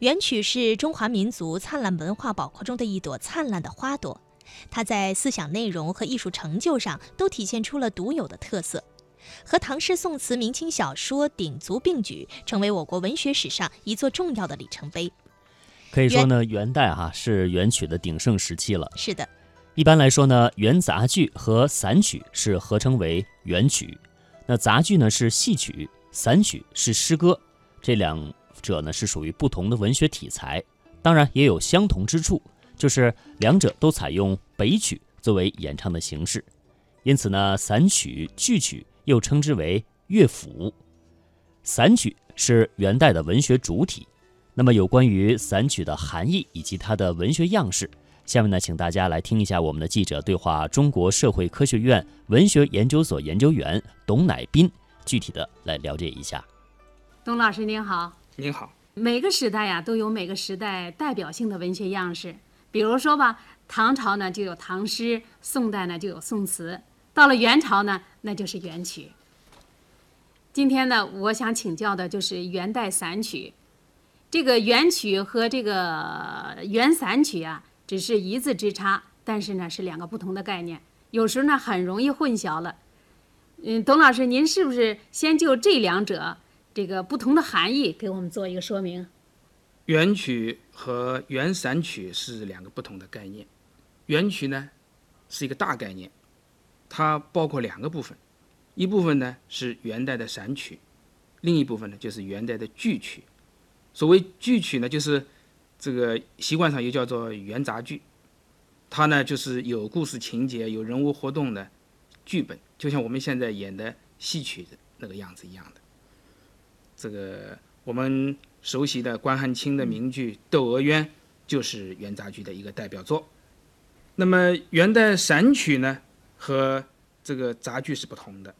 元曲是中华民族灿烂文化宝库中的一朵灿烂的花朵，它在思想内容和艺术成就上都体现出了独有的特色，和唐诗宋词、明清小说鼎足并举，成为我国文学史上一座重要的里程碑。可以说呢，元代哈是元曲的鼎盛时期了。是的，一般来说呢，元杂剧和散曲是合称为元曲。那杂剧呢是戏曲，散曲是诗歌，这两者呢是属于不同的文学题材，当然也有相同之处，就是两者都采用北曲作为演唱的形式。因此呢，散曲、剧曲又称之为乐府。散曲是元代的文学主体。那么，有关于散曲的含义以及它的文学样式，下面呢，请大家来听一下我们的记者对话中国社会科学院文学研究所研究员董乃斌，具体的来了解一下。董老师您好，您好。每个时代呀，都有每个时代代表性的文学样式。比如说吧，唐朝呢就有唐诗，宋代呢就有宋词，到了元朝呢，那就是元曲。今天呢，我想请教的就是元代散曲。这个元曲和这个元散曲啊，只是一字之差，但是呢是两个不同的概念，有时候呢很容易混淆了。嗯，董老师，您是不是先就这两者这个不同的含义给我们做一个说明？元曲和元散曲是两个不同的概念。元曲呢是一个大概念，它包括两个部分，一部分呢是元代的散曲，另一部分呢就是元代的剧曲。所谓剧曲呢，就是这个习惯上又叫做元杂剧，它呢就是有故事情节、有人物活动的剧本，就像我们现在演的戏曲的那个样子一样的。这个我们熟悉的关汉卿的名剧《窦娥冤》就是元杂剧的一个代表作。那么元代散曲呢和这个杂剧是不同的，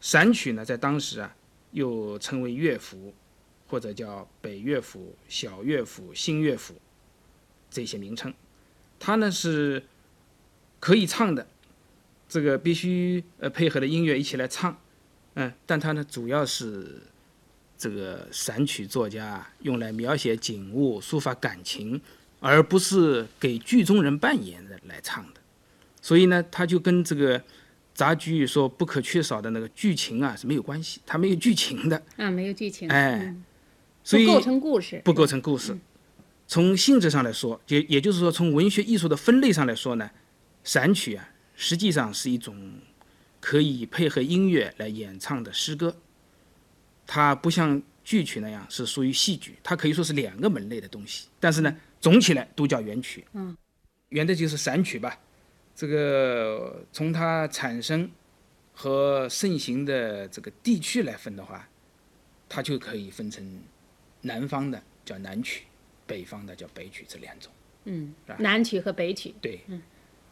散曲呢在当时啊又称为乐府。或者叫北乐府、小乐府、新乐府这些名称，它呢是可以唱的，这个必须呃配合的音乐一起来唱，嗯，但它呢主要是这个散曲作家用来描写景物、抒发感情，而不是给剧中人扮演的来唱的，所以呢，它就跟这个。杂剧说不可缺少的那个剧情啊是没有关系，它没有剧情的啊，没有剧情，哎。所以不构成故事，不构成故事。从性质上来说，也也就是说，从文学艺术的分类上来说呢，散曲啊，实际上是一种可以配合音乐来演唱的诗歌。它不像剧曲那样是属于戏剧，它可以说是两个门类的东西。但是呢，总起来都叫元曲。嗯，元的就是散曲吧。这个从它产生和盛行的这个地区来分的话，它就可以分成。南方的叫南曲，北方的叫北曲，这两种。嗯，南曲和北曲。对，嗯，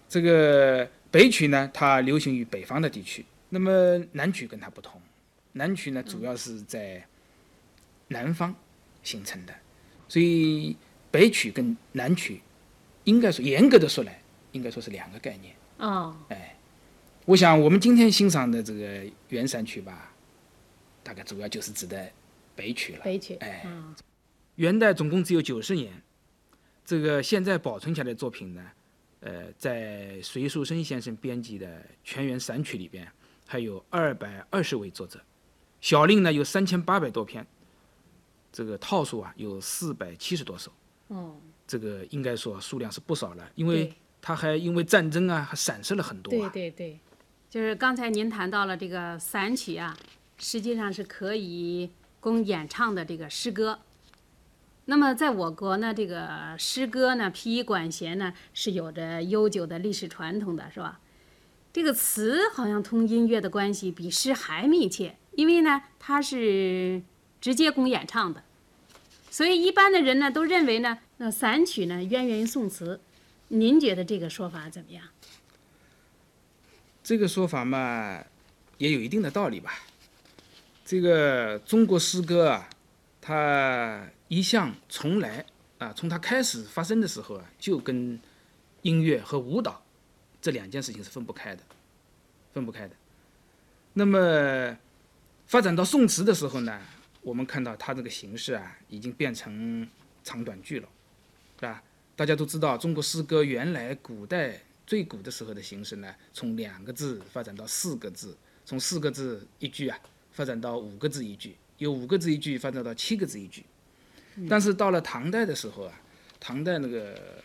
这个北曲呢，它流行于北方的地区。那么南曲跟它不同，南曲呢主要是在南方形成的，所以北曲跟南曲应该说严格的说来，应该说是两个概念。哦，哎，我想我们今天欣赏的这个元散曲吧，大概主要就是指的。北曲了，北曲，哎，元代总共只有九十年，这个现在保存下来的作品呢，呃，在隋树生先生编辑的《全元散曲》里边，还有二百二十位作者，小令呢有三千八百多篇，这个套数啊有四百七十多首，哦，这个应该说数量是不少了，因为它还因为战争啊，还散失了很多。对对对，就是刚才您谈到了这个散曲啊，实际上是可以。供演唱的这个诗歌，那么在我国呢，这个诗歌呢，披衣管弦呢，是有着悠久的历史传统的是吧？这个词好像同音乐的关系比诗还密切，因为呢，它是直接供演唱的，所以一般的人呢都认为呢，那散曲呢渊源于宋词。您觉得这个说法怎么样？这个说法嘛，也有一定的道理吧。这个中国诗歌啊，它一向从来啊，从它开始发生的时候啊，就跟音乐和舞蹈这两件事情是分不开的，分不开的。那么发展到宋词的时候呢，我们看到它这个形式啊，已经变成长短句了，是吧？大家都知道，中国诗歌原来古代最古的时候的形式呢，从两个字发展到四个字，从四个字一句啊，发展到五个字一句，由五个字一句发展到七个字一句。但是到了唐代的时候啊，唐代那个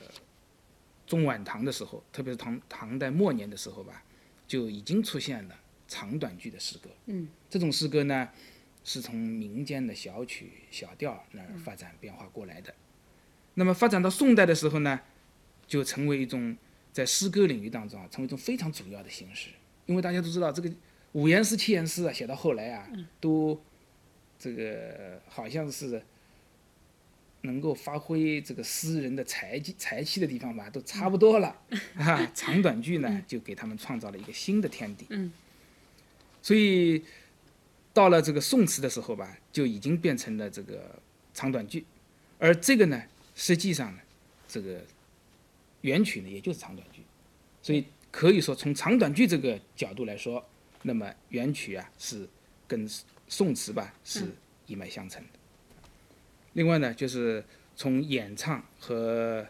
中晚唐的时候，特别是唐唐代末年的时候吧，就已经出现了长短句的诗歌。嗯，这种诗歌呢。是从民间的小曲小调那儿发展变化过来的，那么发展到宋代的时候呢，就成为一种在诗歌领域当中啊，成为一种非常主要的形式。因为大家都知道，这个五言诗、七言诗啊，写到后来啊，都这个好像是能够发挥这个诗人的才气才气的地方吧，都差不多了啊。长短句呢，就给他们创造了一个新的天地。嗯，所以。到了这个宋词的时候吧，就已经变成了这个长短句，而这个呢，实际上呢，这个元曲呢，也就是长短句，所以可以说从长短句这个角度来说，那么元曲啊是跟宋词吧是一脉相承的。另外呢，就是从演唱和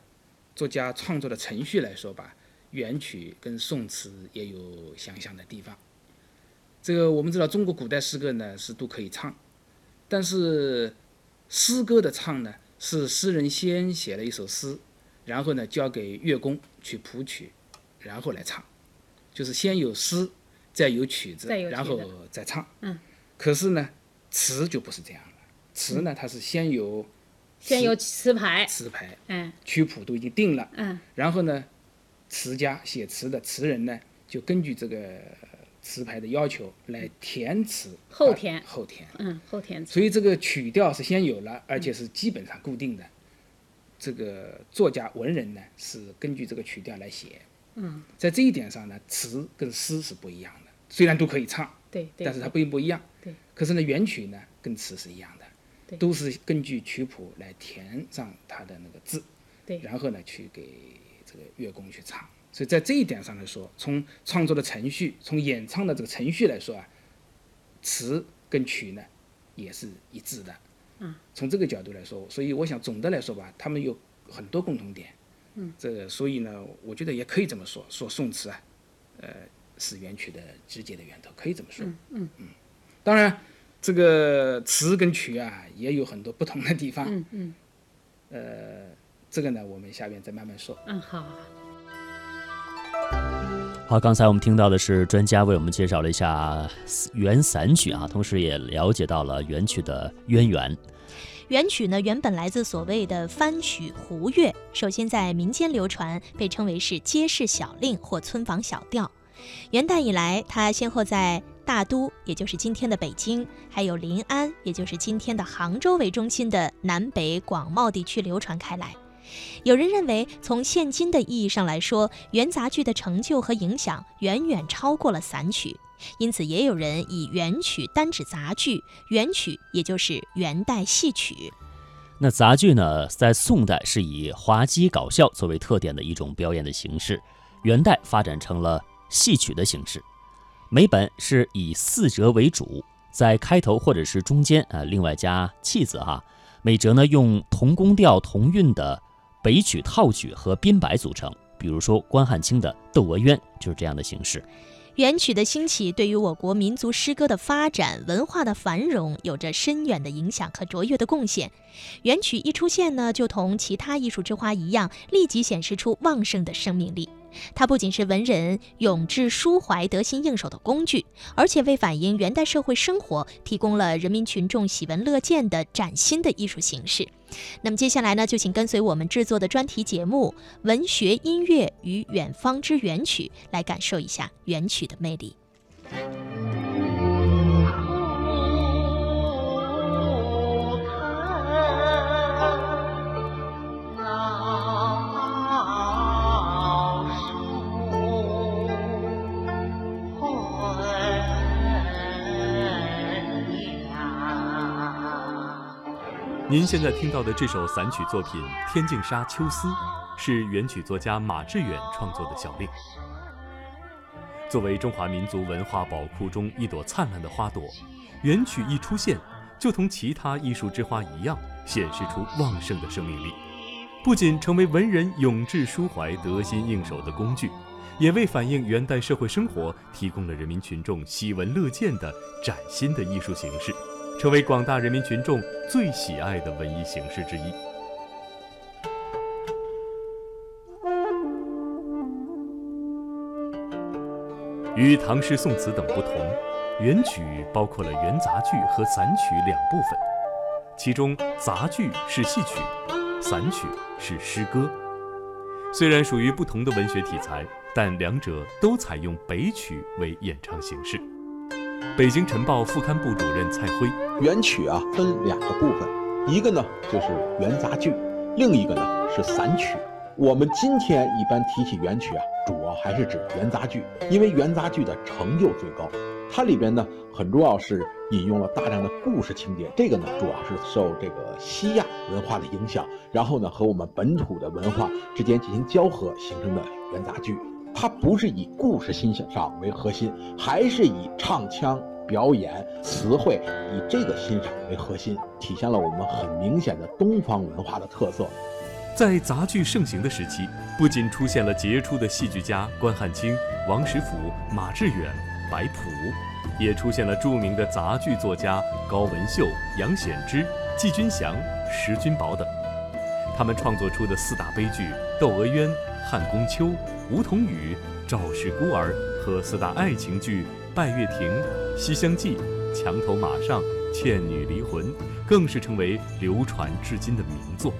作家创作的程序来说吧，元曲跟宋词也有相像的地方。这个我们知道，中国古代诗歌呢是都可以唱，但是诗歌的唱呢是诗人先写了一首诗，然后呢交给乐工去谱曲，然后来唱，就是先有诗，再有曲子，然后再唱。嗯。可是呢，词就不是这样了，词呢它是先有先有词牌，词牌，嗯，曲谱都已经定了，嗯，然后呢，词家写词的词人呢就根据这个。词牌的要求来填词，后填后填，嗯，后填词所以这个曲调是先有了，而且是基本上固定的。这个作家文人呢是根据这个曲调来写。嗯，在这一点上呢，词跟诗是不一样的，虽然都可以唱，对，但是它并不一样。对。可是呢，原曲呢跟词是一样的，对，都是根据曲谱来填上它的那个字，对，然后呢去给这个乐工去唱。所以在这一点上来说，从创作的程序，从演唱的这个程序来说啊，词跟曲呢也是一致的。嗯，从这个角度来说，所以我想总的来说吧，他们有很多共同点。嗯，这个所以呢，我觉得也可以这么说，说宋词啊，呃，是元曲的直接的源头，可以这么说。嗯嗯嗯。当然，这个词跟曲啊也有很多不同的地方。嗯嗯。呃，这个呢，我们下面再慢慢说。嗯，好。好，刚才我们听到的是专家为我们介绍了一下元散曲啊，同时也了解到了元曲的渊源。元曲呢，原本来自所谓的番曲胡乐，首先在民间流传，被称为是街市小令或村坊小调。元代以来，它先后在大都，也就是今天的北京，还有临安，也就是今天的杭州为中心的南北广袤地区流传开来。有人认为，从现今的意义上来说，元杂剧的成就和影响远远超过了散曲，因此也有人以元曲单指杂剧，元曲也就是元代戏曲。那杂剧呢，在宋代是以滑稽搞笑作为特点的一种表演的形式，元代发展成了戏曲的形式。每本是以四折为主，在开头或者是中间啊，另外加气字哈。每折呢用同宫调同韵的。北曲、套曲和编白组成，比如说关汉卿的《窦娥冤》就是这样的形式。元曲的兴起对于我国民族诗歌的发展、文化的繁荣有着深远的影响和卓越的贡献。元曲一出现呢，就同其他艺术之花一样，立即显示出旺盛的生命力。它不仅是文人永志抒怀、得心应手的工具，而且为反映元代社会生活提供了人民群众喜闻乐见的崭新的艺术形式。那么接下来呢，就请跟随我们制作的专题节目《文学音乐与远方之元曲》，来感受一下元曲的魅力。您现在听到的这首散曲作品《天净沙·秋思》，是元曲作家马致远创作的小令。作为中华民族文化宝库中一朵灿烂的花朵，元曲一出现，就同其他艺术之花一样，显示出旺盛的生命力，不仅成为文人永志抒怀、得心应手的工具，也为反映元代社会生活提供了人民群众喜闻乐见的崭新的艺术形式，成为广大人民群众最喜爱的文艺形式之一。与唐诗宋词等不同，元曲包括了元杂剧和散曲两部分，其中杂剧是戏曲，散曲是诗歌。虽然属于不同的文学题材，但两者都采用北曲为演唱形式。北京晨报副刊部主任蔡辉：元曲啊，分两个部分，一个呢就是元杂剧，另一个呢是散曲。我们今天一般提起元曲啊，主要还是指元杂剧，因为元杂剧的成就最高。它里边呢，很重要是引用了大量的故事情节，这个呢，主要是受这个西亚文化的影响，然后呢，和我们本土的文化之间进行交合形成的元杂剧。它不是以故事欣赏为核心，还是以唱腔、表演、词汇以这个欣赏为核心，体现了我们很明显的东方文化的特色。在杂剧盛行的时期，不仅出现了杰出的戏剧家关汉卿、王实甫、马致远、白朴，也出现了著名的杂剧作家高文秀、杨显之、季君祥、石君宝等。他们创作出的四大悲剧《窦娥冤》《汉宫秋》《梧桐雨》《赵氏孤儿》和四大爱情剧《拜月亭》《西厢记》《墙头马上》《倩女离魂》，更是成为流传至今的名作。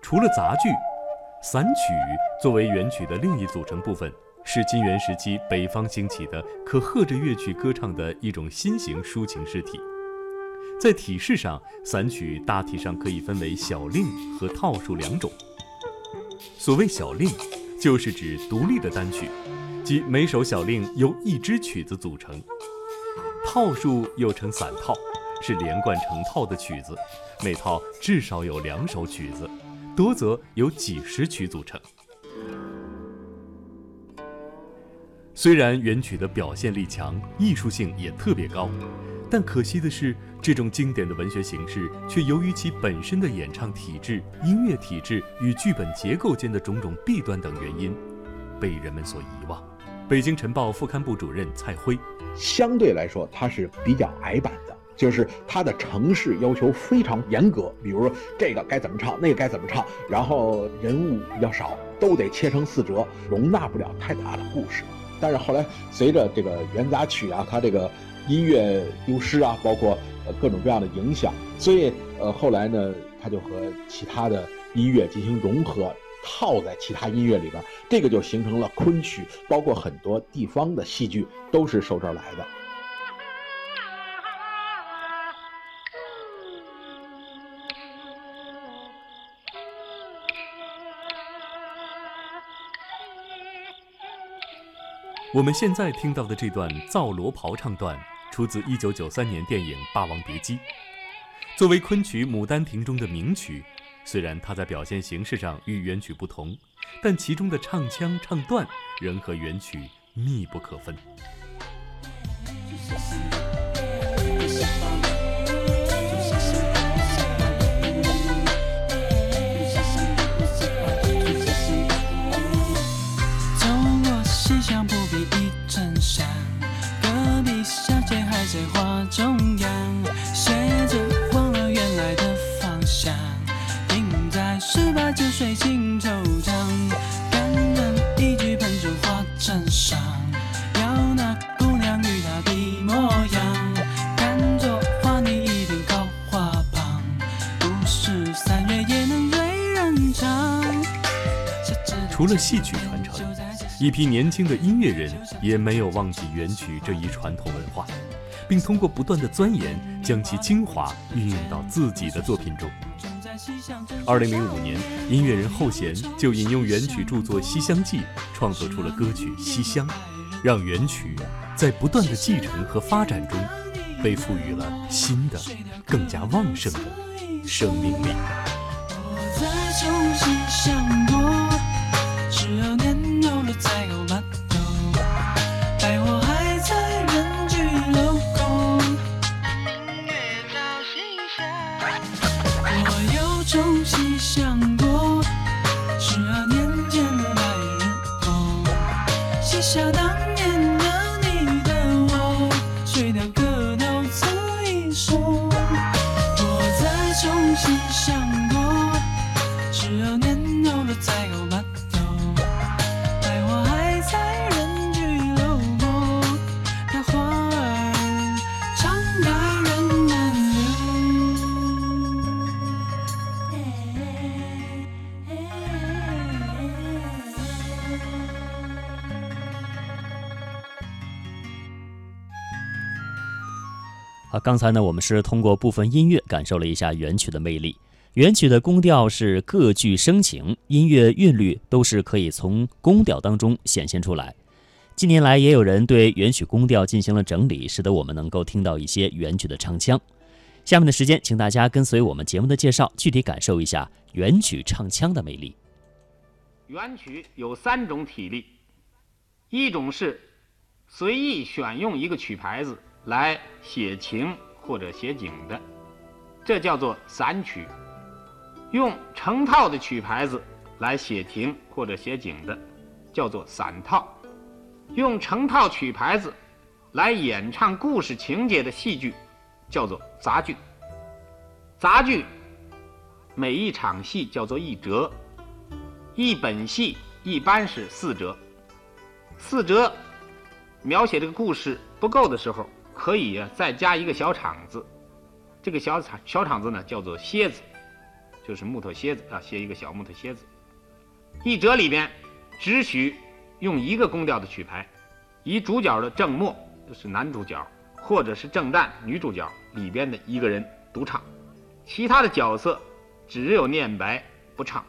除了杂剧，散曲作为元曲的另一组成部分，是金元时期北方兴起的可和着乐曲歌唱的一种新型抒情诗体。在体式上，散曲大体上可以分为小令和套数两种。所谓小令，就是指独立的单曲，即每首小令由一支曲子组成；套数又称散套，是连贯成套的曲子，每套至少有两首曲子。多则由几十曲组成。虽然元曲的表现力强，艺术性也特别高，但可惜的是，这种经典的文学形式却由于其本身的演唱体制、音乐体制与剧本结构间的种种弊端等原因，被人们所遗忘。北京晨报副刊部主任蔡辉：相对来说，它是比较矮板的。就是它的程式要求非常严格，比如说这个该怎么唱，那个该怎么唱，然后人物比较少，都得切成四折，容纳不了太大的故事。但是后来随着这个元杂曲啊，它这个音乐丢失啊，包括呃各种各样的影响，所以呃后来呢，它就和其他的音乐进行融合，套在其他音乐里边，这个就形成了昆曲，包括很多地方的戏剧都是受这儿来的。我们现在听到的这段造罗袍唱段，出自1993年电影《霸王别姬》。作为昆曲《牡丹亭》中的名曲，虽然它在表现形式上与原曲不同，但其中的唱腔唱段仍和原曲密不可分。戏曲传承，一批年轻的音乐人也没有忘记元曲这一传统文化，并通过不断的钻研，将其精华运用到自己的作品中。二零零五年，音乐人后弦就引用元曲著作《西厢记》，创作出了歌曲《西厢》，让元曲在不断的继承和发展中，被赋予了新的、更加旺盛的生命力。我再重新刚才呢，我们是通过部分音乐感受了一下元曲的魅力。元曲的宫调是各具声情，音乐韵律都是可以从宫调当中显现出来。近年来，也有人对元曲宫调进行了整理，使得我们能够听到一些元曲的唱腔。下面的时间，请大家跟随我们节目的介绍，具体感受一下元曲唱腔的魅力。元曲有三种体例，一种是随意选用一个曲牌子来写情或者写景的，这叫做散曲；用成套的曲牌子来写情或者写景的，叫做散套；用成套曲牌子来演唱故事情节的戏剧，叫做杂剧。杂剧每一场戏叫做一折。一本戏一般是四折，四折描写这个故事不够的时候，可以再加一个小场子。这个小场小场子呢叫做楔子，就是木头楔子啊，楔一个小木头楔子。一折里边只许用一个宫调的曲牌，以主角的正末就是男主角，或者是正旦女主角里边的一个人独唱，其他的角色只有念白不唱。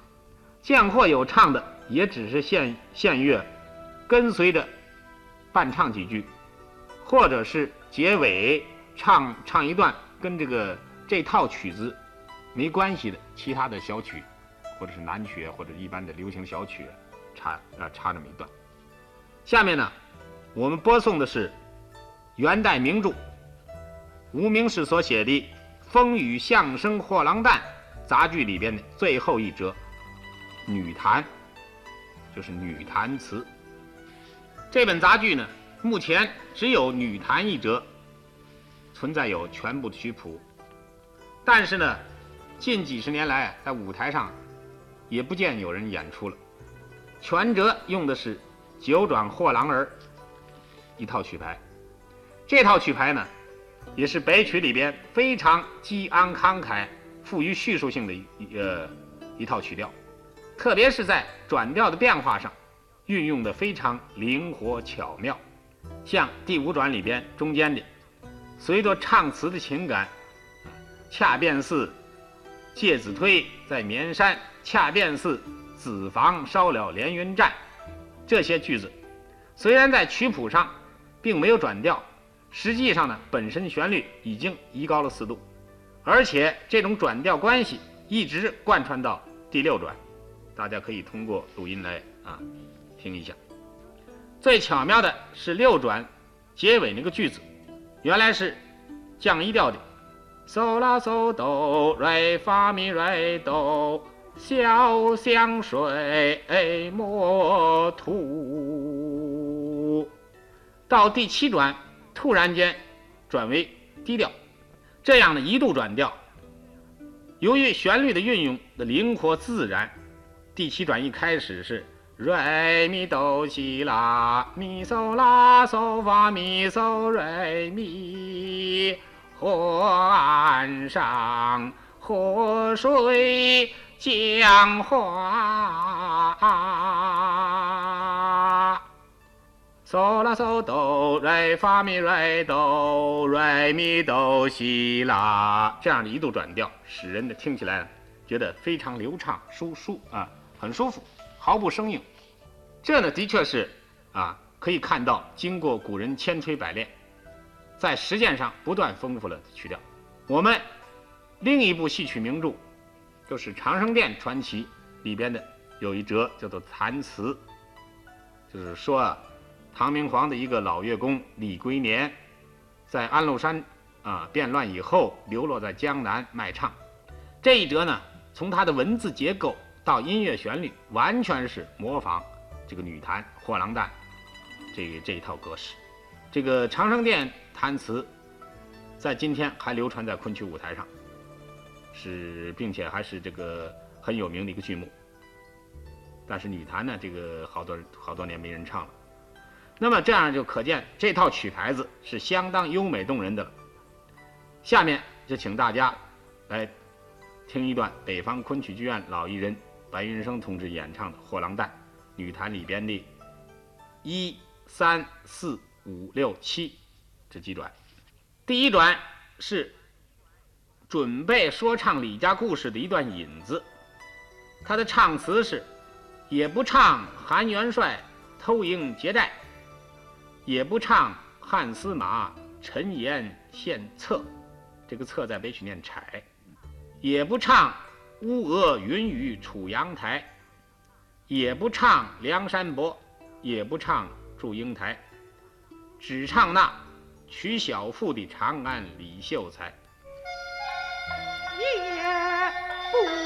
见或有唱的，也只是献献乐，跟随着伴唱几句，或者是结尾唱唱一段跟这个这套曲子没关系的其他的小曲，或者是南曲或者一般的流行小曲，插啊插这么一段。下面呢，我们播送的是元代名著无名氏所写的《风雨相声货郎旦》杂剧里边的最后一折。女弹，就是女弹词。这本杂剧呢，目前只有女弹一折，存在有全部曲谱。但是呢，近几十年来在舞台上也不见有人演出了。全折用的是《九转货郎儿》一套曲牌，这套曲牌呢，也是北曲里边非常激昂慷慨、富于叙述性的一呃一套曲调。特别是在转调的变化上，运用的非常灵活巧妙。像第五转里边中间的，随着唱词的情感，恰便似介子推在绵山，恰便似子房烧了连云栈，这些句子虽然在曲谱上并没有转调，实际上呢，本身旋律已经移高了四度，而且这种转调关系一直贯穿到第六转。大家可以通过录音来啊听一下。最巧妙的是六转结尾那个句子，原来是降一调的，嗦啦嗦哆来发咪来哆，小香水莫吐。到第七转突然间转为低调，这样的一度转调，由于旋律的运用的灵活自然。第七转一开始是瑞咪哆西拉咪嗦啦嗦发咪嗦瑞咪，河岸上河水江花，嗦啦嗦哆瑞发咪瑞哆瑞咪哆西拉，这样的一度转调，使人的听起来觉得非常流畅舒舒啊。很舒服，毫不生硬。这呢，的确是啊，可以看到经过古人千锤百炼，在实践上不断丰富了曲调。我们另一部戏曲名著，就是《长生殿传奇》里边的有一折叫做残词，就是说啊，唐明皇的一个老乐工李龟年，在安禄山啊变乱以后，流落在江南卖唱。这一折呢，从他的文字结构。到音乐旋律完全是模仿这个女弹货郎旦，这这一套格式。这个长生殿弹词，在今天还流传在昆曲舞台上，是并且还是这个很有名的一个剧目。但是女弹呢，这个好多好多年没人唱了。那么这样就可见这套曲牌子是相当优美动人的了。下面就请大家来听一段北方昆曲剧院老艺人白云生同志演唱的《货郎旦》女弹里边的一三四五六七这几转。第一转是准备说唱李家故事的一段引子，他的唱词是：也不唱韩元帅偷营劫寨，也不唱汉司马陈言献策。这个策在北曲念柴，也不唱乌鹅云雨楚阳台，也不唱梁山伯，也不唱祝英台，只唱那娶小妇的长安李秀才。也不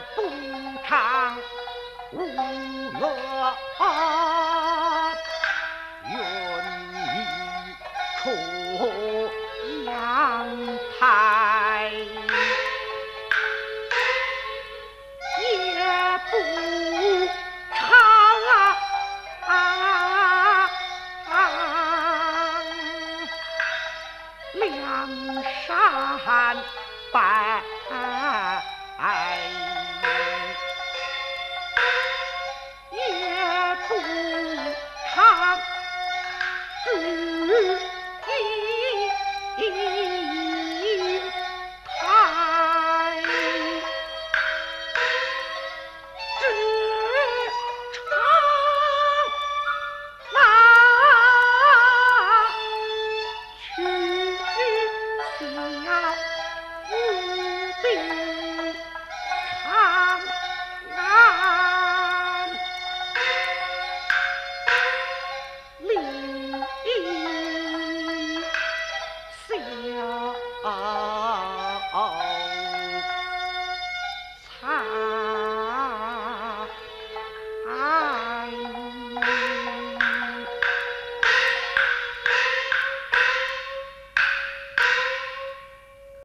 不唱无乐云雨楚阳台。